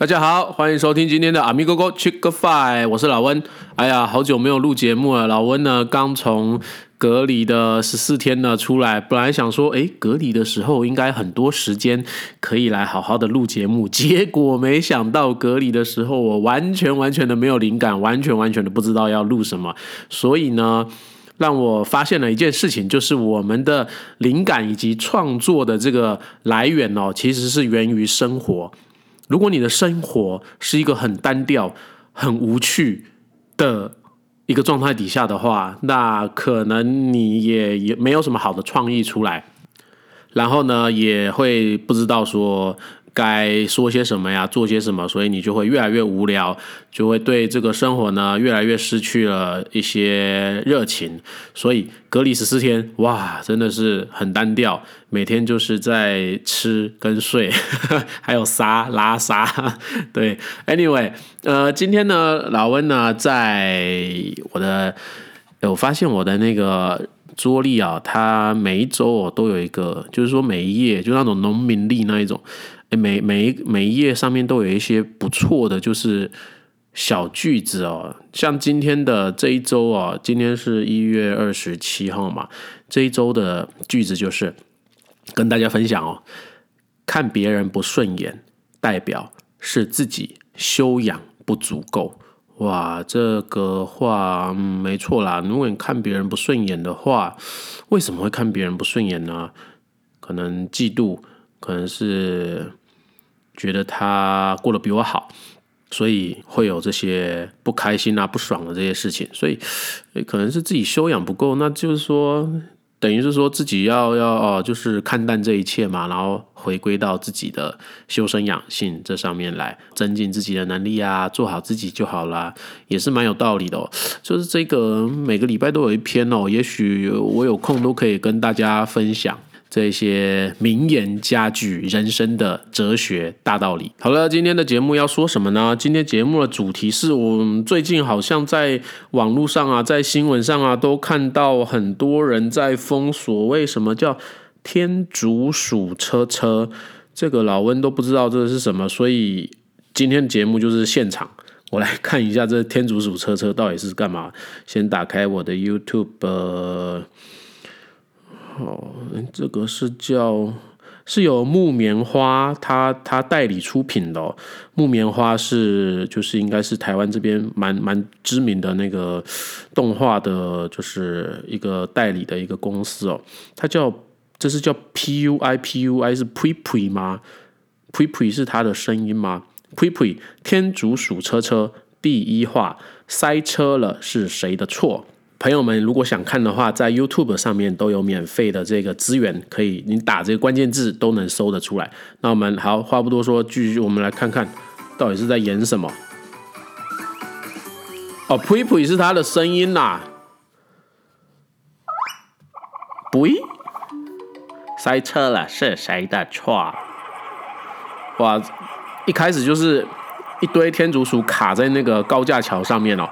大家好，欢迎收听今天的阿咪哥哥 Chick Five，我是老温。哎呀，好久没有录节目了。老温呢，刚从隔离的十四天呢出来，本来想说，哎，隔离的时候应该很多时间可以来好好的录节目，结果没想到隔离的时候，我完全完全的没有灵感，完全完全的不知道要录什么，所以呢，让我发现了一件事情，就是我们的灵感以及创作的这个来源哦，其实是源于生活。如果你的生活是一个很单调、很无趣的一个状态底下的话，那可能你也也没有什么好的创意出来，然后呢，也会不知道说。该说些什么呀？做些什么？所以你就会越来越无聊，就会对这个生活呢越来越失去了一些热情。所以隔离十四天，哇，真的是很单调，每天就是在吃跟睡，还有撒拉撒。对，Anyway，呃，今天呢，老温呢，在我的，我发现我的那个桌历啊，它每一周哦都有一个，就是说每一页就那种农民历那一种。每每一每一页上面都有一些不错的，就是小句子哦。像今天的这一周哦，今天是一月二十七号嘛，这一周的句子就是跟大家分享哦。看别人不顺眼，代表是自己修养不足够。哇，这个话没错啦。如果你看别人不顺眼的话，为什么会看别人不顺眼呢？可能嫉妒，可能是。觉得他过得比我好，所以会有这些不开心啊、不爽的这些事情，所以可能是自己修养不够，那就是说，等于是说自己要要哦，就是看淡这一切嘛，然后回归到自己的修身养性这上面来，增进自己的能力啊，做好自己就好啦，也是蛮有道理的。哦。就是这个每个礼拜都有一篇哦，也许我有空都可以跟大家分享。这些名言佳句、人生的哲学大道理。好了，今天的节目要说什么呢？今天节目的主题是我们最近好像在网络上啊，在新闻上啊，都看到很多人在封锁，为什么叫天竺鼠车车？这个老温都不知道这是什么，所以今天的节目就是现场，我来看一下这天竺鼠车车到底是干嘛。先打开我的 YouTube。哦，这个是叫是有木棉花，它它代理出品的。木棉花是就是应该是台湾这边蛮蛮知名的那个动画的，就是一个代理的一个公司哦。它叫这是叫 P U I P U I 是 Pui Pui 吗？Pui Pui 是它的声音吗？Pui Pui 天竺鼠车车第一话塞车了是谁的错？朋友们，如果想看的话，在 YouTube 上面都有免费的这个资源，可以你打这个关键字都能搜得出来。那我们好话不多说，继续我们来看看到底是在演什么。哦，Pui Pui 是他的声音呐。对塞车了是谁的错？哇，一开始就是。一堆天竺鼠卡在那个高架桥上面哦，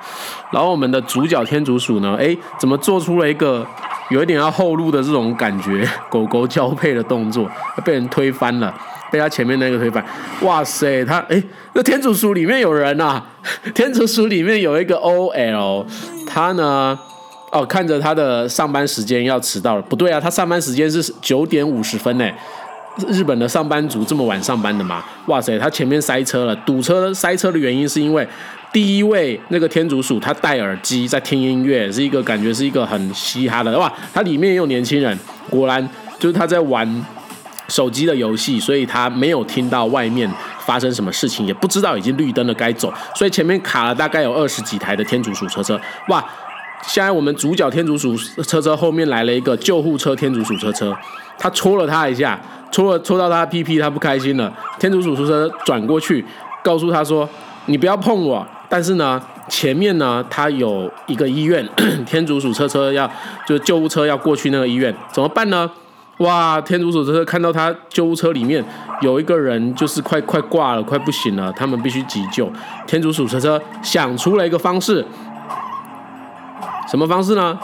然后我们的主角天竺鼠呢，哎，怎么做出了一个有一点要后路的这种感觉，狗狗交配的动作，被人推翻了，被他前面那个推翻。哇塞，他哎，那天竺鼠里面有人呐，天竺鼠里面有一个 OL，他呢，哦，看着他的上班时间要迟到了，不对啊，他上班时间是九点五十分呢。日本的上班族这么晚上班的吗？哇塞，他前面塞车了，堵车塞车的原因是因为第一位那个天竺鼠他戴耳机在听音乐，是一个感觉是一个很嘻哈的哇，它里面也有年轻人，果然就是他在玩手机的游戏，所以他没有听到外面发生什么事情，也不知道已经绿灯了该走，所以前面卡了大概有二十几台的天竺鼠车车，哇！现在我们主角天竺鼠车车后面来了一个救护车天竺鼠车车，他戳了他一下。戳了戳到他屁屁，他不开心了。天竺鼠车车转过去，告诉他说：“你不要碰我。”但是呢，前面呢，他有一个医院，天竺鼠车车要就是救护车要过去那个医院，怎么办呢？哇！天竺鼠车车看到他救护车里面有一个人，就是快快挂了，快不行了，他们必须急救。天竺鼠车车想出了一个方式，什么方式呢？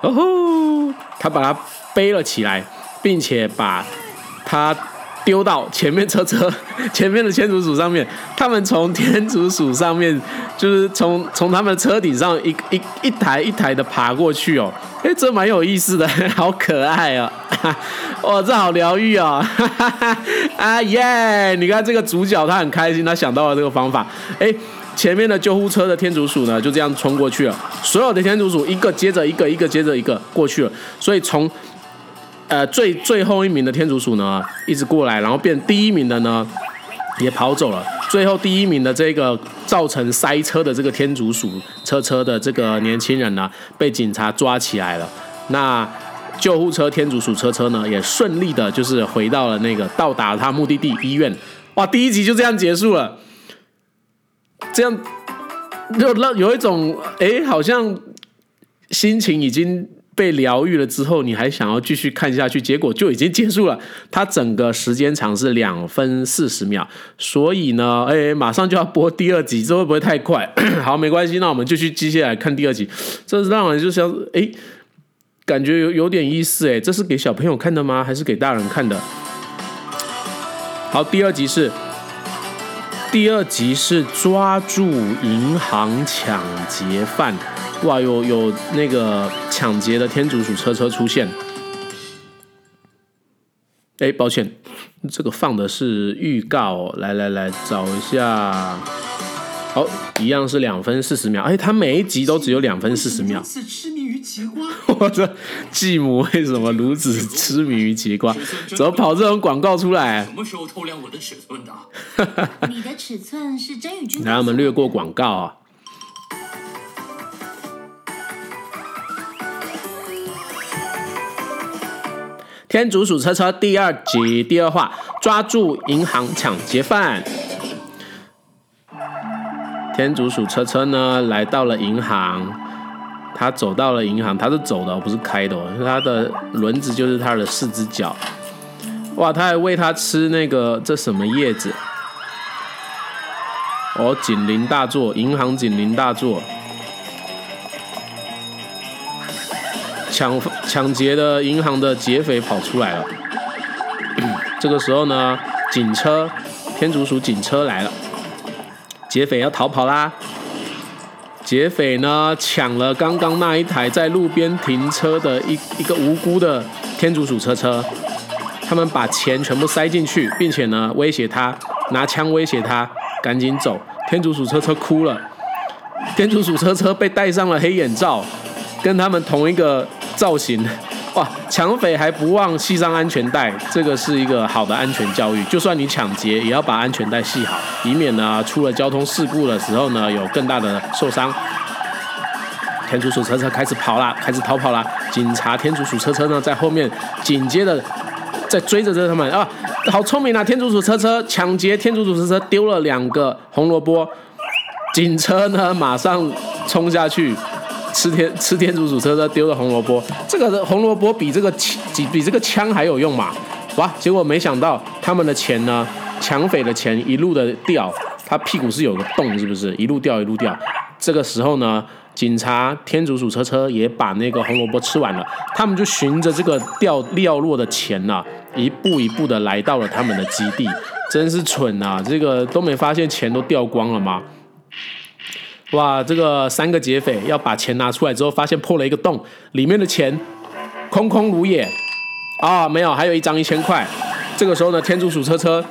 哦吼！他把它背了起来，并且把它丢到前面车车 前面的天竺鼠上面，他们从天竺鼠上面就是从从他们车顶上一一一台一台的爬过去哦，哎，这蛮有意思的，好可爱啊！哇，这好疗愈哦！啊耶！你看这个主角他很开心，他想到了这个方法，哎。前面的救护车的天竺鼠呢，就这样冲过去了。所有的天竺鼠一个接着一个，一个接着一个过去了。所以从呃最最后一名的天竺鼠呢，一直过来，然后变第一名的呢也跑走了。最后第一名的这个造成塞车的这个天竺鼠车车的这个年轻人呢，被警察抓起来了。那救护车天竺鼠车车呢，也顺利的就是回到了那个到达他目的地医院。哇，第一集就这样结束了。这样就让有一种哎，好像心情已经被疗愈了之后，你还想要继续看下去，结果就已经结束了。它整个时间长是两分四十秒，所以呢，哎，马上就要播第二集，这会不会太快？好，没关系，那我们就去接下来看第二集。这让人就像哎，感觉有有点意思哎，这是给小朋友看的吗？还是给大人看的？好，第二集是。第二集是抓住银行抢劫犯，哇，有有那个抢劫的天竺鼠车车出现。哎，抱歉，这个放的是预告，来来来找一下。好，一样是两分四十秒。哎，它每一集都只有两分四十秒。我的继母为什么如此痴迷于奇瓜？怎么跑这种广告出来？什么时候偷量我的尺寸的？你的尺寸是真与君。来，我们略过广告啊。天竺鼠车车第二集第二话：抓住银行抢劫犯。天竺鼠车车呢，来到了银行。他走到了银行，他是走的，不是开的。他的轮子就是他的四只脚。哇，他还喂他吃那个这什么叶子？哦，警铃大作，银行警铃大作。抢抢劫的银行的劫匪跑出来了。这个时候呢，警车，天竺鼠警车来了，劫匪要逃跑啦。劫匪呢抢了刚刚那一台在路边停车的一一个无辜的天竺鼠车车，他们把钱全部塞进去，并且呢威胁他拿枪威胁他赶紧走。天竺鼠车车哭了，天竺鼠车车被戴上了黑眼罩，跟他们同一个造型。哇，抢匪还不忘系上安全带，这个是一个好的安全教育。就算你抢劫，也要把安全带系好，以免呢出了交通事故的时候呢有更大的受伤。天竺鼠车车开始跑了，开始逃跑了。警察天竺鼠车车呢在后面紧接着在追着着他们啊，好聪明啊！天竺鼠车车抢劫天竺鼠车车丢了两个红萝卜，警车呢马上冲下去。吃天吃天竺鼠车车丢的红萝卜，这个红萝卜比这个比比这个枪还有用嘛？哇！结果没想到他们的钱呢，抢匪的钱一路的掉，他屁股是有个洞，是不是？一路掉一路掉。这个时候呢，警察天竺鼠车车也把那个红萝卜吃完了，他们就循着这个掉掉落的钱呐，一步一步的来到了他们的基地。真是蠢啊！这个都没发现钱都掉光了吗？哇，这个三个劫匪要把钱拿出来之后，发现破了一个洞，里面的钱空空如也啊，没有，还有一张一千块。这个时候呢，天竺鼠车车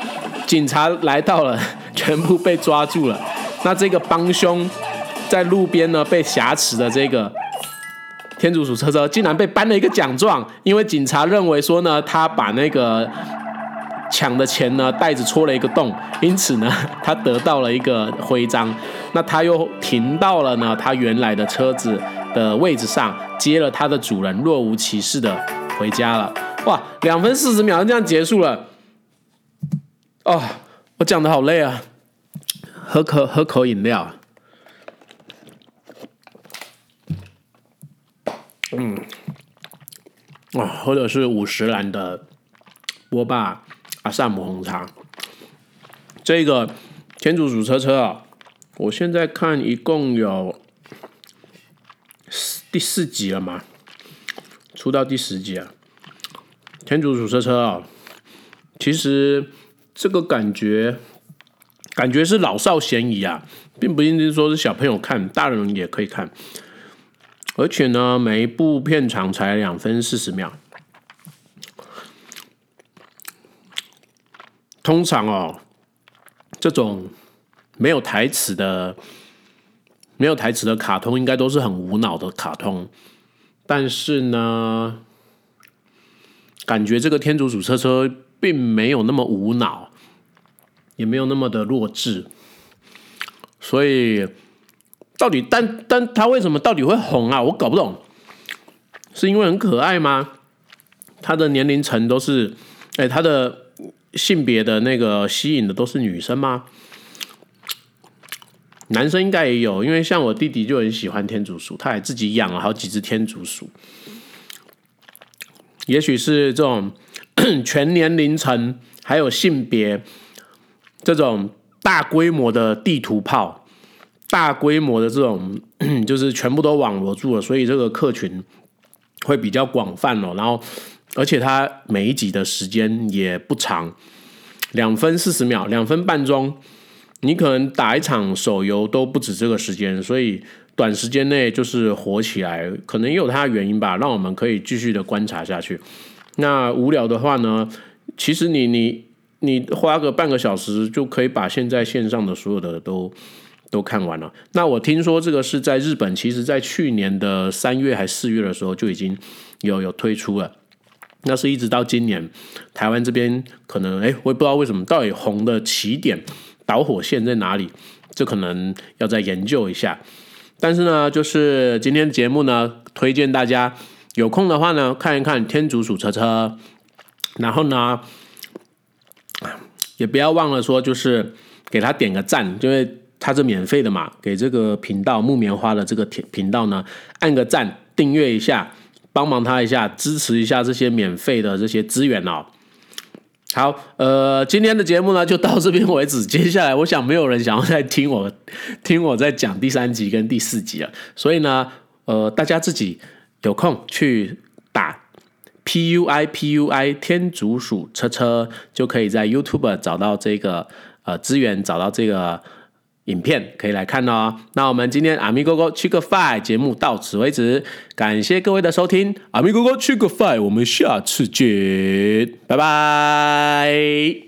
警察来到了，全部被抓住了。那这个帮凶在路边呢被挟持的这个天竺鼠车车，竟然被颁了一个奖状，因为警察认为说呢，他把那个。抢的钱呢，袋子戳了一个洞，因此呢，他得到了一个徽章。那他又停到了呢他原来的车子的位置上，接了他的主人，若无其事的回家了。哇，两分四十秒就这样结束了。哦，我讲的好累啊，喝口喝口饮料。嗯，哇，喝的是五十兰的波霸。阿萨姆红茶，这个天竺鼠车车啊，我现在看一共有第四集了嘛，出到第十集啊。天竺鼠车车啊，其实这个感觉感觉是老少咸宜啊，并不一定说是小朋友看，大人也可以看。而且呢，每一部片长才两分四十秒。通常哦，这种没有台词的、没有台词的卡通，应该都是很无脑的卡通。但是呢，感觉这个天竺鼠车车并没有那么无脑，也没有那么的弱智。所以，到底但但他为什么到底会红啊？我搞不懂，是因为很可爱吗？他的年龄层都是，哎，他的。性别的那个吸引的都是女生吗？男生应该也有，因为像我弟弟就很喜欢天竺鼠，他还自己养了好几只天竺鼠。也许是这种 全年龄层还有性别这种大规模的地图炮，大规模的这种 就是全部都网罗住了，所以这个客群会比较广泛哦。然后。而且它每一集的时间也不长，两分四十秒，两分半钟，你可能打一场手游都不止这个时间，所以短时间内就是火起来，可能也有它的原因吧，让我们可以继续的观察下去。那无聊的话呢，其实你你你花个半个小时就可以把现在线上的所有的都都看完了。那我听说这个是在日本，其实在去年的三月还四月的时候就已经有有推出了。那是一直到今年，台湾这边可能哎，我也不知道为什么，到底红的起点导火线在哪里？这可能要再研究一下。但是呢，就是今天节目呢，推荐大家有空的话呢，看一看《天竺鼠车车》，然后呢，也不要忘了说，就是给他点个赞，因为他是免费的嘛，给这个频道木棉花的这个频道呢，按个赞，订阅一下。帮忙他一下，支持一下这些免费的这些资源哦。好，呃，今天的节目呢就到这边为止。接下来，我想没有人想要再听我听我在讲第三集跟第四集了，所以呢，呃，大家自己有空去打 P U I P U I 天竺鼠车车，就可以在 YouTube 找到这个呃资源，找到这个。影片可以来看哦。那我们今天阿咪哥哥去个饭节目到此为止，感谢各位的收听。阿咪哥哥去个饭，我们下次见，拜拜。